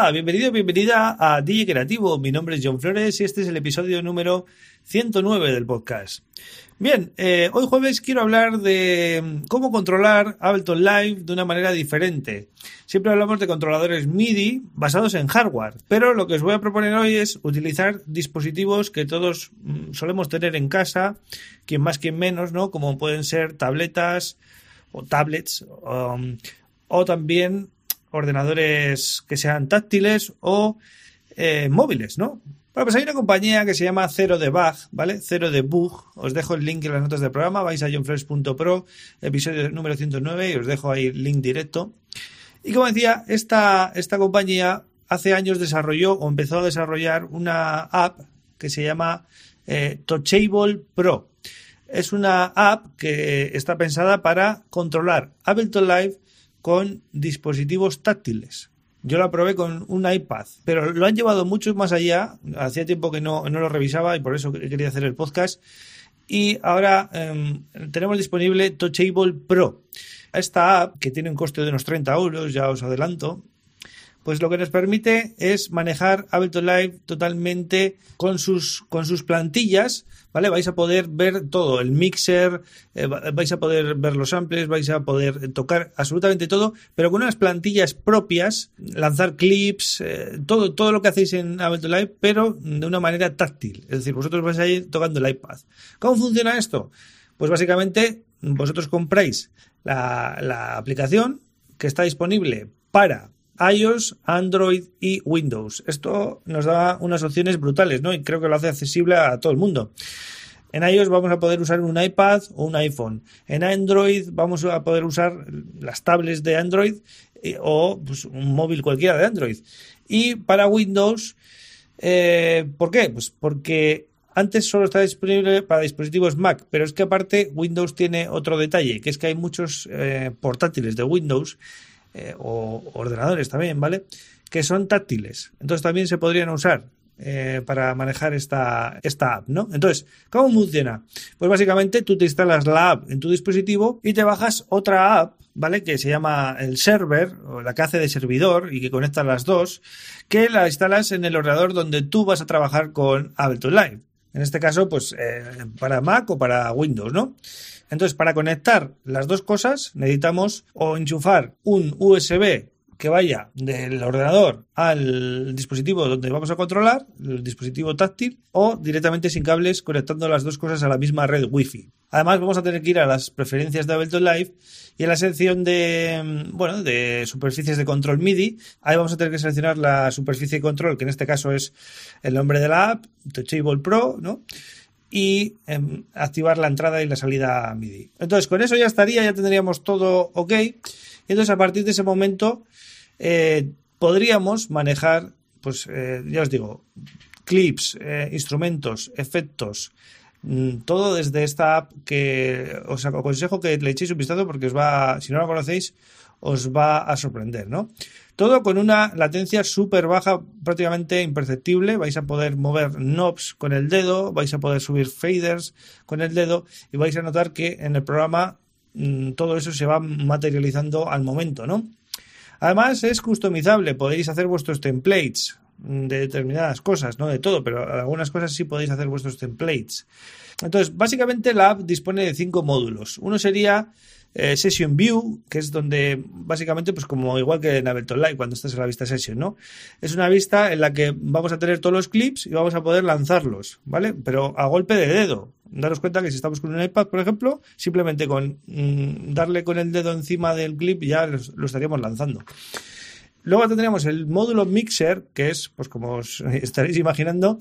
Hola, bienvenido, bienvenida a DJ Creativo. Mi nombre es John Flores y este es el episodio número 109 del podcast. Bien, eh, hoy jueves quiero hablar de cómo controlar Ableton Live de una manera diferente. Siempre hablamos de controladores MIDI basados en hardware, pero lo que os voy a proponer hoy es utilizar dispositivos que todos mm, solemos tener en casa, quien más, quien menos, ¿no? Como pueden ser tabletas o tablets um, o también ordenadores que sean táctiles o eh, móviles, ¿no? Bueno, pues hay una compañía que se llama Cero de Bug, ¿vale? Cero de Bug. Os dejo el link en las notas del programa. Vais a johnfresh.pro, episodio número 109, y os dejo ahí el link directo. Y como decía, esta, esta compañía hace años desarrolló o empezó a desarrollar una app que se llama eh, Touchable Pro. Es una app que está pensada para controlar Ableton Live con dispositivos táctiles. Yo la probé con un iPad, pero lo han llevado mucho más allá. Hacía tiempo que no, lo revisaba y por eso quería hacer el podcast. Y ahora em, tenemos disponible Touchable Pro. Esta app, que tiene un coste de unos 30 euros, ya os adelanto, pues lo que nos permite es manejar Ableton Live totalmente con sus, con sus plantillas, ¿vale? Vais a poder ver todo, el mixer, eh, vais a poder ver los samples, vais a poder tocar absolutamente todo, pero con unas plantillas propias, lanzar clips, eh, todo, todo lo que hacéis en Ableton Live, pero de una manera táctil. Es decir, vosotros vais a ir tocando el iPad. ¿Cómo funciona esto? Pues básicamente vosotros compráis la, la aplicación que está disponible para iOS, Android y Windows. Esto nos da unas opciones brutales, ¿no? Y creo que lo hace accesible a todo el mundo. En iOS vamos a poder usar un iPad o un iPhone. En Android vamos a poder usar las tablets de Android eh, o pues, un móvil cualquiera de Android. Y para Windows, eh, ¿por qué? Pues porque antes solo estaba disponible para dispositivos Mac, pero es que aparte Windows tiene otro detalle, que es que hay muchos eh, portátiles de Windows eh, o ordenadores también, ¿vale? Que son táctiles. Entonces también se podrían usar eh, para manejar esta, esta app, ¿no? Entonces, ¿cómo funciona? Pues básicamente tú te instalas la app en tu dispositivo y te bajas otra app, ¿vale? Que se llama el server, o la que hace de servidor y que conecta las dos, que la instalas en el ordenador donde tú vas a trabajar con Ableton Live. En este caso, pues eh, para Mac o para Windows, ¿no? Entonces, para conectar las dos cosas, necesitamos o enchufar un USB que vaya del ordenador al dispositivo donde vamos a controlar, el dispositivo táctil, o directamente sin cables conectando las dos cosas a la misma red Wi-Fi. Además, vamos a tener que ir a las preferencias de Ableton Live y en la sección de, bueno, de superficies de control MIDI, ahí vamos a tener que seleccionar la superficie de control, que en este caso es el nombre de la app, Touchable Pro, ¿no? Y em, activar la entrada y la salida MIDI. Entonces, con eso ya estaría, ya tendríamos todo ok. Entonces, a partir de ese momento, eh, podríamos manejar, pues eh, ya os digo, clips, eh, instrumentos, efectos, mm, todo desde esta app que os aconsejo que le echéis un vistazo porque os va, si no la conocéis, os va a sorprender, ¿no? Todo con una latencia súper baja, prácticamente imperceptible. Vais a poder mover knobs con el dedo, vais a poder subir faders con el dedo y vais a notar que en el programa mm, todo eso se va materializando al momento, ¿no? Además es customizable, podéis hacer vuestros templates de determinadas cosas, no de todo, pero algunas cosas sí podéis hacer vuestros templates. Entonces, básicamente la app dispone de cinco módulos. Uno sería eh, Session View, que es donde básicamente, pues como igual que en Ableton Live, cuando estás en la vista Session, ¿no? Es una vista en la que vamos a tener todos los clips y vamos a poder lanzarlos, ¿vale? Pero a golpe de dedo. Daros cuenta que si estamos con un iPad, por ejemplo, simplemente con mm, darle con el dedo encima del clip ya lo estaríamos lanzando. Luego tendríamos el módulo Mixer, que es, pues como os estaréis imaginando,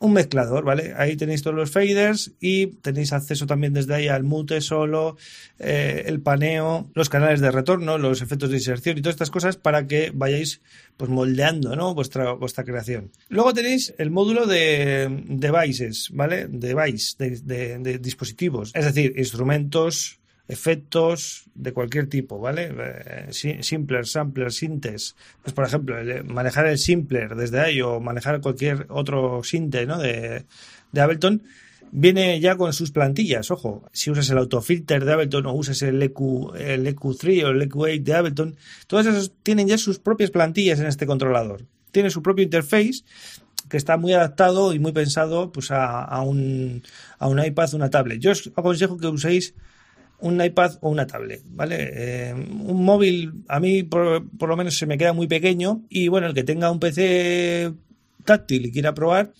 un mezclador, ¿vale? Ahí tenéis todos los faders y tenéis acceso también desde ahí al mute solo, eh, el paneo, los canales de retorno, los efectos de inserción y todas estas cosas para que vayáis pues moldeando, ¿no? Vuestra, vuestra creación. Luego tenéis el módulo de devices, ¿vale? Device, de, de dispositivos, es decir, instrumentos, efectos de cualquier tipo, ¿vale? Eh, simpler, sampler, sintes. Pues por ejemplo, manejar el simpler desde ahí o manejar cualquier otro sinte, ¿no? De, de Ableton viene ya con sus plantillas, ojo, si usas el autofilter de Ableton o usas el, EQ, el EQ3 o el EQ8 de Ableton, todas esas tienen ya sus propias plantillas en este controlador. Tiene su propio interface que está muy adaptado y muy pensado pues a, un, a un iPad, una tablet. Yo os aconsejo que uséis un iPad o una tablet, ¿vale? Eh, un móvil a mí por, por, lo menos se me queda muy pequeño y bueno, el que tenga un PC táctil y quiera probar.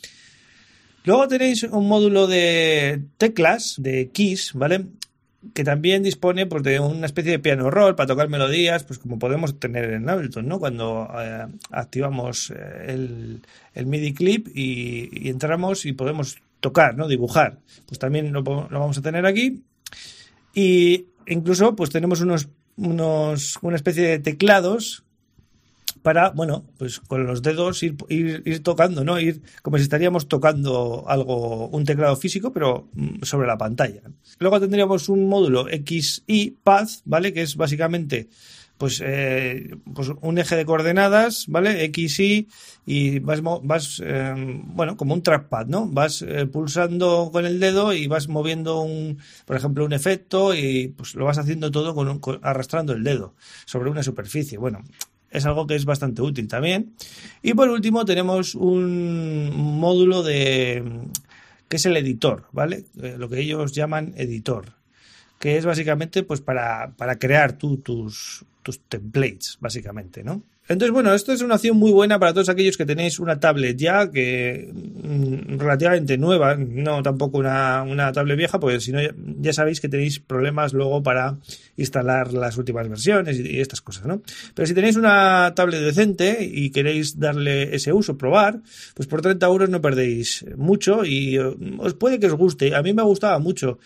Luego tenéis un módulo de teclas, de keys, ¿vale? Que también dispone pues, de una especie de piano roll para tocar melodías, pues como podemos tener en Ableton, ¿no? Cuando eh, activamos eh, el, el, MIDI clip y, entramos y podemos tocar, ¿no? Dibujar. Pues también lo, lo vamos a tener aquí y incluso pues tenemos unos, unos, una especie de teclados para, bueno, pues con los dedos ir, ir, tocando, ¿no? Ir como si estaríamos tocando algo, un teclado físico, pero mm, sobre la pantalla. Luego tendríamos un módulo XY Path, ¿vale? Que es básicamente pues, eh, pues un eje de coordenadas, ¿vale? X, Y, y vas, em, bueno, como un trackpad, ¿no? Vas eh, pulsando con el dedo y vas moviendo, un, por ejemplo, un efecto y pues lo vas haciendo todo con, arrastrando el dedo sobre una superficie. Bueno, es algo que es bastante útil también. Y por último tenemos un módulo de que es el editor, ¿vale? Eh, lo que ellos llaman editor que es básicamente pues para, para crear tú tus, tus templates, básicamente, ¿no? Entonces, bueno, esto es una opción muy buena para todos aquellos que tenéis una tablet ya, que mm, relativamente nueva, no tampoco una, una tablet vieja, porque si no ya, sabéis que tenéis problemas luego para instalar las últimas versiones y, estas cosas, ¿no? Pero si tenéis una tablet decente y queréis darle ese uso, probar, pues por 30 euros no perdéis mucho y eh, os puede que os guste. A mí me gustaba mucho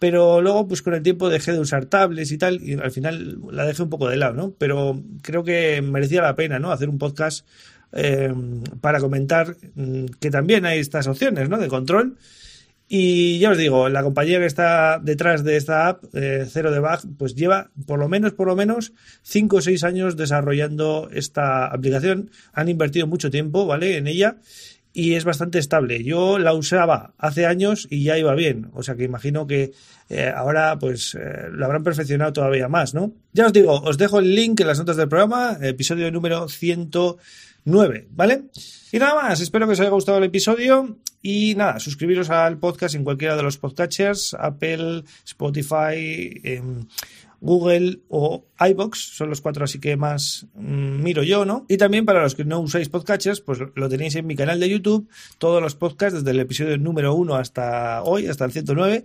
pero luego pues con el tiempo dejé de usar tablets y tal y al final la dejé un poco de lado, ¿no? Pero creo que merecía la pena, ¿no? Hacer un podcast eh, para comentar mm, que también hay estas opciones, ¿no? De control. Y ya os digo, la compañía que está detrás de esta app, eh, Cero de Bug, pues lleva por lo menos, por lo menos, 5 o 6 años desarrollando esta aplicación. Han invertido mucho tiempo, ¿vale? En ella y es bastante estable. Yo la usaba hace años y ya iba bien, o sea que imagino que eh, ahora pues eh, lo habrán perfeccionado todavía más, ¿no? Ya os digo, os dejo el link en las notas del programa, episodio número 109, ¿vale? Y nada más, espero que os haya gustado el episodio y nada, suscribiros al podcast en cualquiera de los podcatchers, Apple, Spotify, Google o iBox, son los cuatro así que más mm, miro yo, ¿no? Y también para los que no usáis podcatchers, pues lo tenéis en mi canal de YouTube, todos los podcasts desde el episodio número uno hasta hoy, hasta el 109.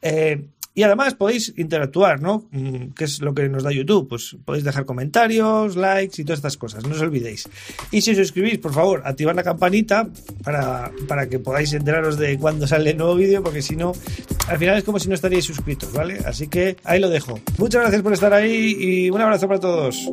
Eh, y además podéis interactuar, ¿no? Mm, ¿Qué es lo que nos da YouTube? Pues podéis dejar comentarios, likes y todas estas cosas, no os olvidéis. Y si os suscribís, por favor, activad la campanita para, para que podáis enteraros de cuando sale el nuevo vídeo, porque si no, al final es como si no estaríais suscritos, ¿vale? Así que ahí lo dejo. Muchas gracias por estar ahí y un abrazo para todos.